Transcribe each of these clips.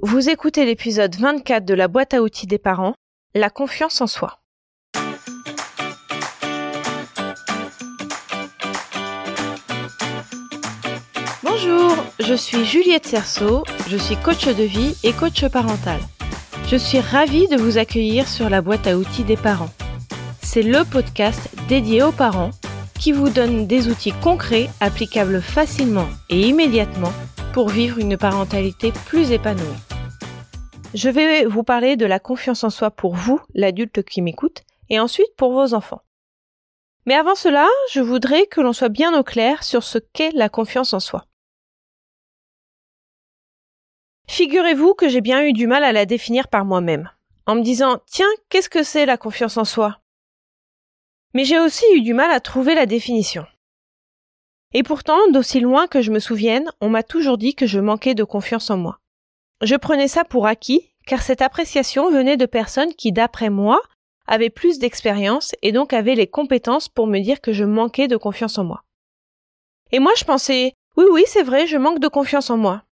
Vous écoutez l'épisode 24 de la boîte à outils des parents, la confiance en soi. Bonjour, je suis Juliette Cerceau, je suis coach de vie et coach parental. Je suis ravie de vous accueillir sur la boîte à outils des parents. C'est le podcast dédié aux parents qui vous donne des outils concrets applicables facilement et immédiatement pour vivre une parentalité plus épanouie. Je vais vous parler de la confiance en soi pour vous, l'adulte qui m'écoute, et ensuite pour vos enfants. Mais avant cela, je voudrais que l'on soit bien au clair sur ce qu'est la confiance en soi. Figurez-vous que j'ai bien eu du mal à la définir par moi-même, en me disant Tiens, qu'est-ce que c'est la confiance en soi? Mais j'ai aussi eu du mal à trouver la définition. Et pourtant, d'aussi loin que je me souvienne, on m'a toujours dit que je manquais de confiance en moi. Je prenais ça pour acquis, car cette appréciation venait de personnes qui, d'après moi, avaient plus d'expérience et donc avaient les compétences pour me dire que je manquais de confiance en moi. Et moi je pensais oui oui c'est vrai, je manque de confiance en moi.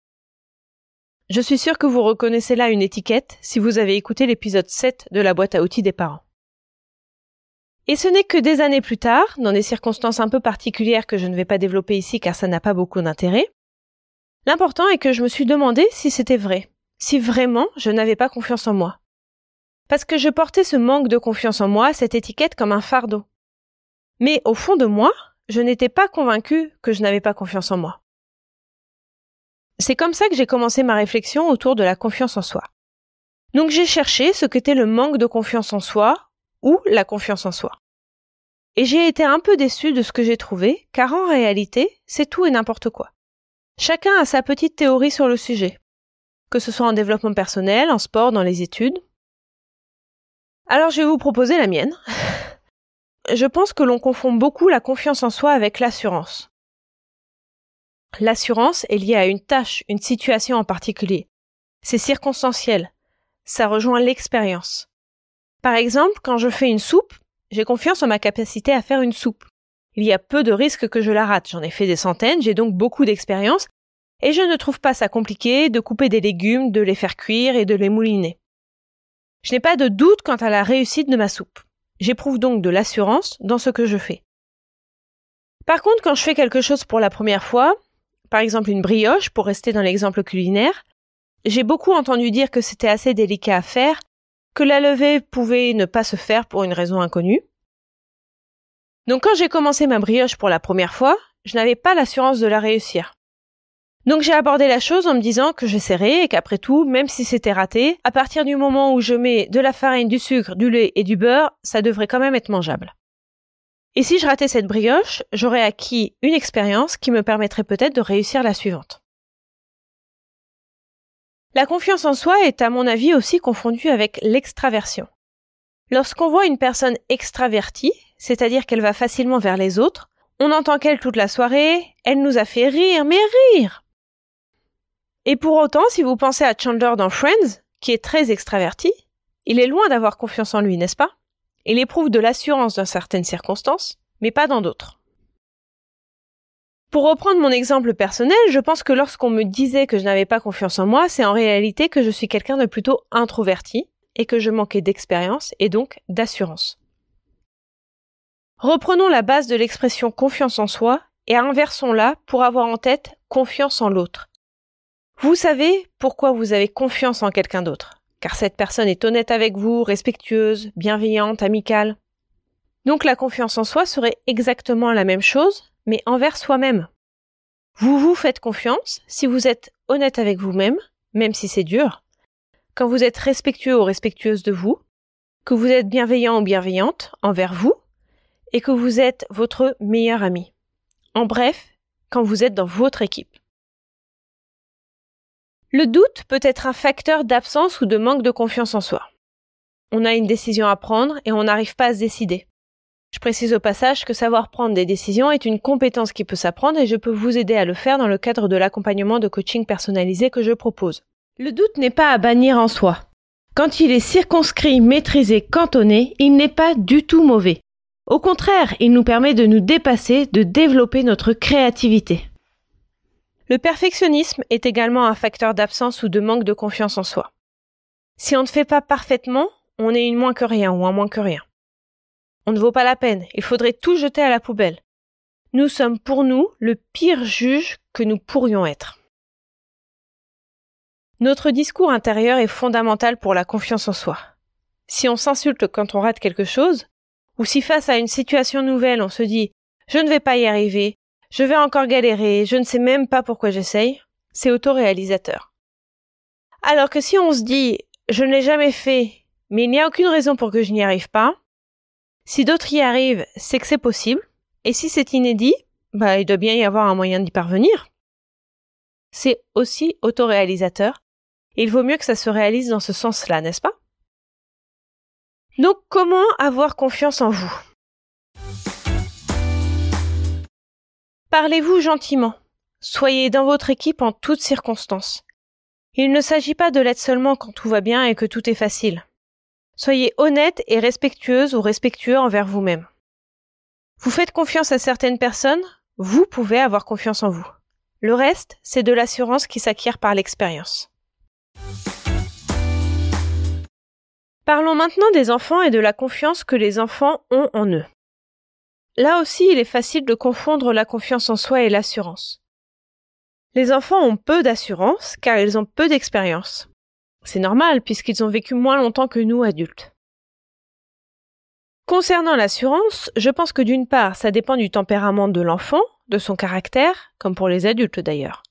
Je suis sûre que vous reconnaissez là une étiquette si vous avez écouté l'épisode 7 de la boîte à outils des parents. Et ce n'est que des années plus tard, dans des circonstances un peu particulières que je ne vais pas développer ici car ça n'a pas beaucoup d'intérêt, l'important est que je me suis demandé si c'était vrai, si vraiment je n'avais pas confiance en moi. Parce que je portais ce manque de confiance en moi, cette étiquette comme un fardeau. Mais au fond de moi, je n'étais pas convaincue que je n'avais pas confiance en moi. C'est comme ça que j'ai commencé ma réflexion autour de la confiance en soi. Donc j'ai cherché ce qu'était le manque de confiance en soi ou la confiance en soi. Et j'ai été un peu déçue de ce que j'ai trouvé, car en réalité, c'est tout et n'importe quoi. Chacun a sa petite théorie sur le sujet, que ce soit en développement personnel, en sport, dans les études. Alors je vais vous proposer la mienne. je pense que l'on confond beaucoup la confiance en soi avec l'assurance. L'assurance est liée à une tâche, une situation en particulier. C'est circonstanciel. Ça rejoint l'expérience. Par exemple, quand je fais une soupe, j'ai confiance en ma capacité à faire une soupe. Il y a peu de risques que je la rate. J'en ai fait des centaines, j'ai donc beaucoup d'expérience, et je ne trouve pas ça compliqué de couper des légumes, de les faire cuire et de les mouliner. Je n'ai pas de doute quant à la réussite de ma soupe. J'éprouve donc de l'assurance dans ce que je fais. Par contre, quand je fais quelque chose pour la première fois, par exemple une brioche, pour rester dans l'exemple culinaire, j'ai beaucoup entendu dire que c'était assez délicat à faire, que la levée pouvait ne pas se faire pour une raison inconnue. Donc quand j'ai commencé ma brioche pour la première fois, je n'avais pas l'assurance de la réussir. Donc j'ai abordé la chose en me disant que j'essaierais et qu'après tout, même si c'était raté, à partir du moment où je mets de la farine, du sucre, du lait et du beurre, ça devrait quand même être mangeable. Et si je ratais cette brioche, j'aurais acquis une expérience qui me permettrait peut-être de réussir la suivante. La confiance en soi est à mon avis aussi confondue avec l'extraversion. Lorsqu'on voit une personne extravertie, c'est-à-dire qu'elle va facilement vers les autres, on entend qu'elle toute la soirée, elle nous a fait rire, mais rire. Et pour autant, si vous pensez à Chandler dans Friends, qui est très extraverti, il est loin d'avoir confiance en lui, n'est-ce pas? Il éprouve de l'assurance dans certaines circonstances, mais pas dans d'autres. Pour reprendre mon exemple personnel, je pense que lorsqu'on me disait que je n'avais pas confiance en moi, c'est en réalité que je suis quelqu'un de plutôt introverti et que je manquais d'expérience et donc d'assurance. Reprenons la base de l'expression confiance en soi et inversons-la pour avoir en tête confiance en l'autre. Vous savez pourquoi vous avez confiance en quelqu'un d'autre car cette personne est honnête avec vous, respectueuse, bienveillante, amicale. Donc la confiance en soi serait exactement la même chose, mais envers soi-même. Vous vous faites confiance si vous êtes honnête avec vous-même, même si c'est dur, quand vous êtes respectueux ou respectueuse de vous, que vous êtes bienveillant ou bienveillante envers vous, et que vous êtes votre meilleur ami. En bref, quand vous êtes dans votre équipe. Le doute peut être un facteur d'absence ou de manque de confiance en soi. On a une décision à prendre et on n'arrive pas à se décider. Je précise au passage que savoir prendre des décisions est une compétence qui peut s'apprendre et je peux vous aider à le faire dans le cadre de l'accompagnement de coaching personnalisé que je propose. Le doute n'est pas à bannir en soi. Quand il est circonscrit, maîtrisé, cantonné, il n'est pas du tout mauvais. Au contraire, il nous permet de nous dépasser, de développer notre créativité. Le perfectionnisme est également un facteur d'absence ou de manque de confiance en soi. Si on ne fait pas parfaitement, on est une moins que rien ou un moins que rien. On ne vaut pas la peine, il faudrait tout jeter à la poubelle. Nous sommes pour nous le pire juge que nous pourrions être. Notre discours intérieur est fondamental pour la confiance en soi. Si on s'insulte quand on rate quelque chose, ou si face à une situation nouvelle on se dit je ne vais pas y arriver, je vais encore galérer, je ne sais même pas pourquoi j'essaye, c'est autoréalisateur. Alors que si on se dit je ne l'ai jamais fait, mais il n'y a aucune raison pour que je n'y arrive pas, si d'autres y arrivent, c'est que c'est possible, et si c'est inédit, bah il doit bien y avoir un moyen d'y parvenir. C'est aussi autoréalisateur, et il vaut mieux que ça se réalise dans ce sens-là, n'est-ce pas? Donc comment avoir confiance en vous? Parlez-vous gentiment. Soyez dans votre équipe en toutes circonstances. Il ne s'agit pas de l'être seulement quand tout va bien et que tout est facile. Soyez honnête et respectueuse ou respectueux envers vous-même. Vous faites confiance à certaines personnes, vous pouvez avoir confiance en vous. Le reste, c'est de l'assurance qui s'acquiert par l'expérience. Parlons maintenant des enfants et de la confiance que les enfants ont en eux. Là aussi, il est facile de confondre la confiance en soi et l'assurance. Les enfants ont peu d'assurance car ils ont peu d'expérience. C'est normal puisqu'ils ont vécu moins longtemps que nous adultes. Concernant l'assurance, je pense que d'une part, ça dépend du tempérament de l'enfant, de son caractère, comme pour les adultes d'ailleurs.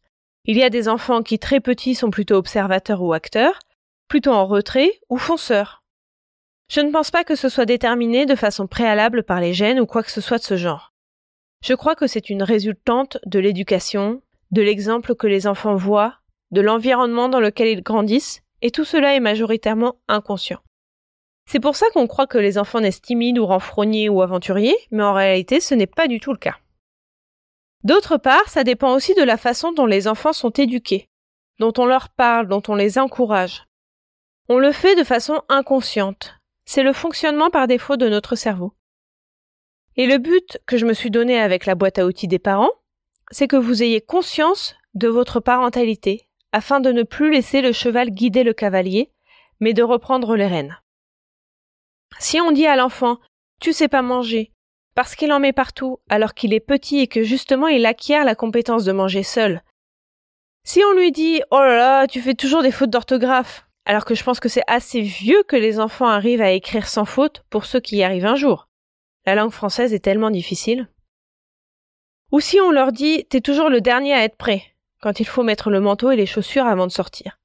Il y a des enfants qui très petits sont plutôt observateurs ou acteurs, plutôt en retrait ou fonceurs. Je ne pense pas que ce soit déterminé de façon préalable par les gènes ou quoi que ce soit de ce genre. Je crois que c'est une résultante de l'éducation, de l'exemple que les enfants voient, de l'environnement dans lequel ils grandissent, et tout cela est majoritairement inconscient. C'est pour ça qu'on croit que les enfants naissent timides ou renfrognés ou aventuriers, mais en réalité ce n'est pas du tout le cas. D'autre part, ça dépend aussi de la façon dont les enfants sont éduqués, dont on leur parle, dont on les encourage. On le fait de façon inconsciente, c'est le fonctionnement par défaut de notre cerveau. Et le but que je me suis donné avec la boîte à outils des parents, c'est que vous ayez conscience de votre parentalité, afin de ne plus laisser le cheval guider le cavalier, mais de reprendre les rênes. Si on dit à l'enfant Tu sais pas manger, parce qu'il en met partout alors qu'il est petit et que justement il acquiert la compétence de manger seul. Si on lui dit Oh là là, tu fais toujours des fautes d'orthographe, alors que je pense que c'est assez vieux que les enfants arrivent à écrire sans faute pour ceux qui y arrivent un jour. La langue française est tellement difficile. Ou si on leur dit T'es toujours le dernier à être prêt, quand il faut mettre le manteau et les chaussures avant de sortir.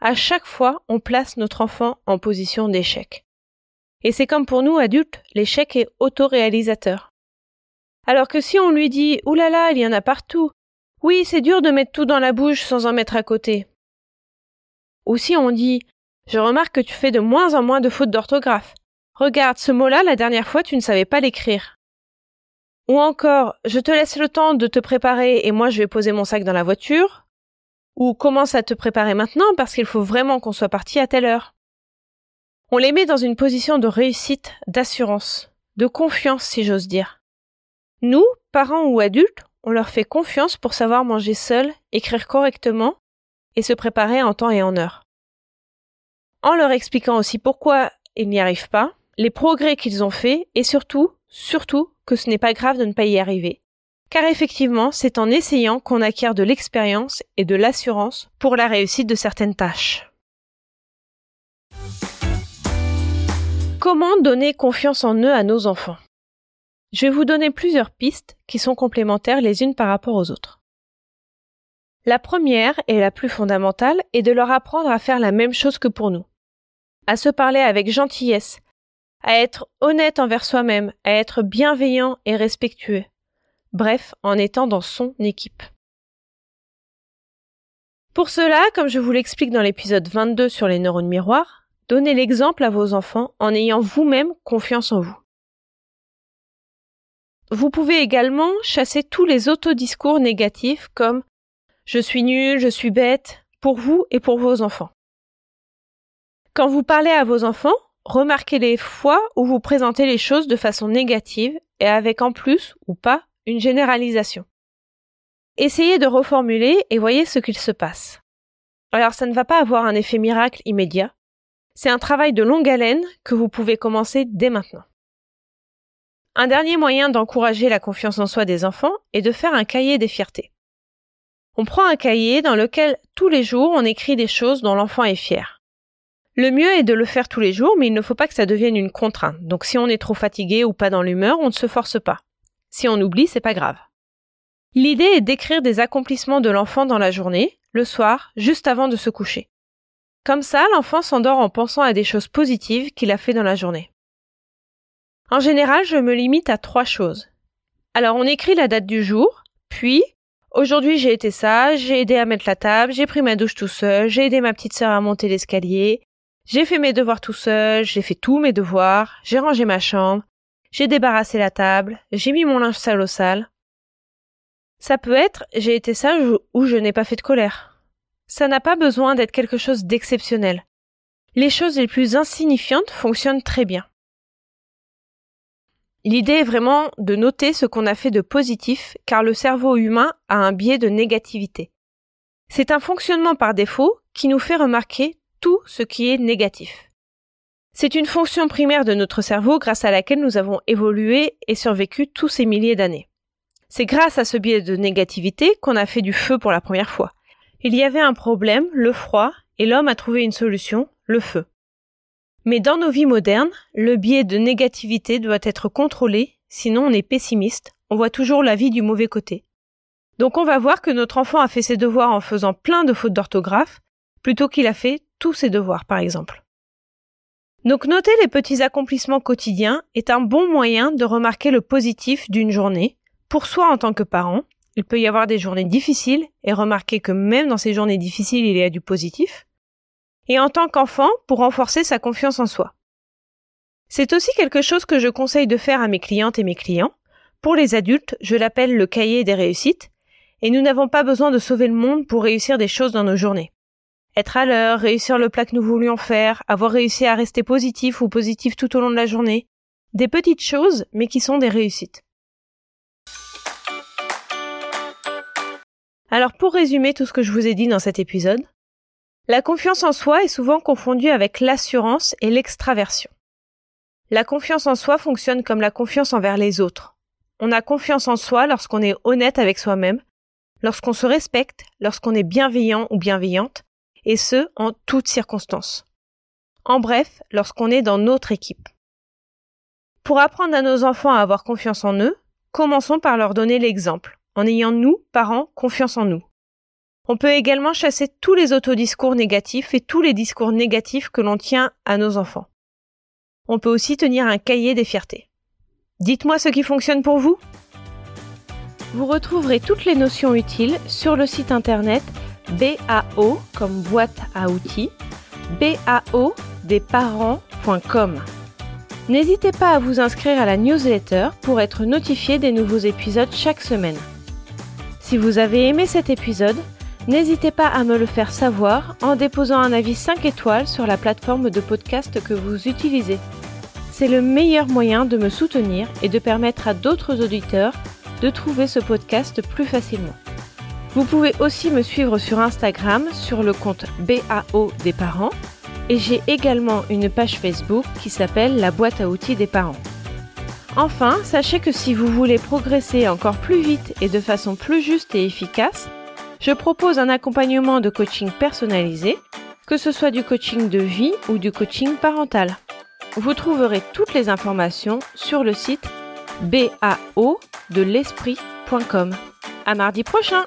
À chaque fois, on place notre enfant en position d'échec. Et c'est comme pour nous adultes, l'échec est autoréalisateur. Alors que si on lui dit Oulala, il y en a partout. Oui, c'est dur de mettre tout dans la bouche sans en mettre à côté. Ou si on dit Je remarque que tu fais de moins en moins de fautes d'orthographe. Regarde, ce mot-là, la dernière fois, tu ne savais pas l'écrire. Ou encore Je te laisse le temps de te préparer et moi je vais poser mon sac dans la voiture. Ou commence à te préparer maintenant parce qu'il faut vraiment qu'on soit parti à telle heure. On les met dans une position de réussite, d'assurance, de confiance si j'ose dire. Nous, parents ou adultes, on leur fait confiance pour savoir manger seul, écrire correctement et se préparer en temps et en heure. En leur expliquant aussi pourquoi ils n'y arrivent pas, les progrès qu'ils ont faits et surtout, surtout que ce n'est pas grave de ne pas y arriver. Car effectivement, c'est en essayant qu'on acquiert de l'expérience et de l'assurance pour la réussite de certaines tâches. Comment donner confiance en eux à nos enfants? Je vais vous donner plusieurs pistes qui sont complémentaires les unes par rapport aux autres. La première et la plus fondamentale est de leur apprendre à faire la même chose que pour nous. À se parler avec gentillesse, à être honnête envers soi-même, à être bienveillant et respectueux. Bref, en étant dans son équipe. Pour cela, comme je vous l'explique dans l'épisode 22 sur les neurones miroirs, donnez l'exemple à vos enfants en ayant vous-même confiance en vous. Vous pouvez également chasser tous les autodiscours négatifs comme je suis nul, je suis bête, pour vous et pour vos enfants. Quand vous parlez à vos enfants, remarquez les fois où vous présentez les choses de façon négative et avec en plus ou pas une généralisation. essayez de reformuler et voyez ce qu'il se passe. Alors ça ne va pas avoir un effet miracle immédiat. C'est un travail de longue haleine que vous pouvez commencer dès maintenant. Un dernier moyen d'encourager la confiance en soi des enfants est de faire un cahier des fiertés. On prend un cahier dans lequel tous les jours on écrit des choses dont l'enfant est fier. Le mieux est de le faire tous les jours, mais il ne faut pas que ça devienne une contrainte. Donc si on est trop fatigué ou pas dans l'humeur, on ne se force pas. Si on oublie, c'est pas grave. L'idée est d'écrire des accomplissements de l'enfant dans la journée, le soir, juste avant de se coucher. Comme ça, l'enfant s'endort en pensant à des choses positives qu'il a fait dans la journée. En général, je me limite à trois choses. Alors, on écrit la date du jour, puis Aujourd'hui, j'ai été sage, j'ai aidé à mettre la table, j'ai pris ma douche tout seul, j'ai aidé ma petite sœur à monter l'escalier, j'ai fait mes devoirs tout seul, j'ai fait tous mes devoirs, j'ai rangé ma chambre, j'ai débarrassé la table, j'ai mis mon linge sale au sale. Ça peut être j'ai été sage ou je n'ai pas fait de colère. Ça n'a pas besoin d'être quelque chose d'exceptionnel. Les choses les plus insignifiantes fonctionnent très bien. L'idée est vraiment de noter ce qu'on a fait de positif car le cerveau humain a un biais de négativité. C'est un fonctionnement par défaut qui nous fait remarquer tout ce qui est négatif. C'est une fonction primaire de notre cerveau grâce à laquelle nous avons évolué et survécu tous ces milliers d'années. C'est grâce à ce biais de négativité qu'on a fait du feu pour la première fois. Il y avait un problème, le froid, et l'homme a trouvé une solution, le feu. Mais dans nos vies modernes, le biais de négativité doit être contrôlé, sinon on est pessimiste, on voit toujours la vie du mauvais côté. Donc on va voir que notre enfant a fait ses devoirs en faisant plein de fautes d'orthographe, plutôt qu'il a fait tous ses devoirs, par exemple. Donc noter les petits accomplissements quotidiens est un bon moyen de remarquer le positif d'une journée, pour soi en tant que parent. Il peut y avoir des journées difficiles et remarquer que même dans ces journées difficiles il y a du positif et en tant qu'enfant pour renforcer sa confiance en soi. C'est aussi quelque chose que je conseille de faire à mes clientes et mes clients. Pour les adultes, je l'appelle le cahier des réussites, et nous n'avons pas besoin de sauver le monde pour réussir des choses dans nos journées. Être à l'heure, réussir le plat que nous voulions faire, avoir réussi à rester positif ou positif tout au long de la journée. Des petites choses, mais qui sont des réussites. Alors pour résumer tout ce que je vous ai dit dans cet épisode, la confiance en soi est souvent confondue avec l'assurance et l'extraversion. La confiance en soi fonctionne comme la confiance envers les autres. On a confiance en soi lorsqu'on est honnête avec soi-même, lorsqu'on se respecte, lorsqu'on est bienveillant ou bienveillante, et ce, en toutes circonstances. En bref, lorsqu'on est dans notre équipe. Pour apprendre à nos enfants à avoir confiance en eux, commençons par leur donner l'exemple, en ayant nous, parents, confiance en nous. On peut également chasser tous les autodiscours négatifs et tous les discours négatifs que l'on tient à nos enfants. On peut aussi tenir un cahier des fiertés. Dites-moi ce qui fonctionne pour vous. Vous retrouverez toutes les notions utiles sur le site internet BAO comme boîte à outils, BAO des parents.com. N'hésitez pas à vous inscrire à la newsletter pour être notifié des nouveaux épisodes chaque semaine. Si vous avez aimé cet épisode, N'hésitez pas à me le faire savoir en déposant un avis 5 étoiles sur la plateforme de podcast que vous utilisez. C'est le meilleur moyen de me soutenir et de permettre à d'autres auditeurs de trouver ce podcast plus facilement. Vous pouvez aussi me suivre sur Instagram sur le compte BAO des parents et j'ai également une page Facebook qui s'appelle La boîte à outils des parents. Enfin, sachez que si vous voulez progresser encore plus vite et de façon plus juste et efficace, je propose un accompagnement de coaching personnalisé, que ce soit du coaching de vie ou du coaching parental. Vous trouverez toutes les informations sur le site bao de. À mardi prochain!